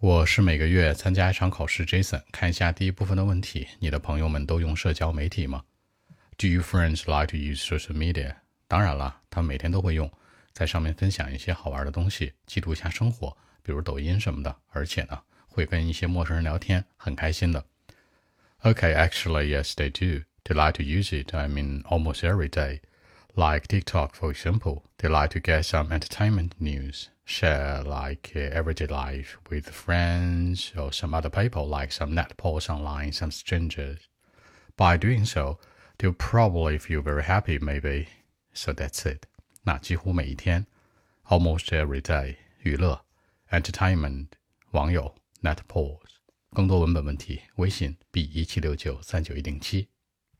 我是每个月参加一场考试，Jason。看一下第一部分的问题：你的朋友们都用社交媒体吗？Do your friends like to use social media？当然了，他们每天都会用，在上面分享一些好玩的东西，记录一下生活，比如抖音什么的。而且呢，会跟一些陌生人聊天，很开心的。Okay, actually, yes, they do. They like to use it. I mean, almost every day. Like TikTok, for example, they like to get some entertainment news share like uh, everyday life with friends or some other people, like some net posts online, some strangers. By doing so, they'll probably feel very happy, maybe. So that's it. 那几乎每一天，almost every day，娱乐，entertainment，网友，net pause。更多文本问题，微信 b 一七六九三九一零七。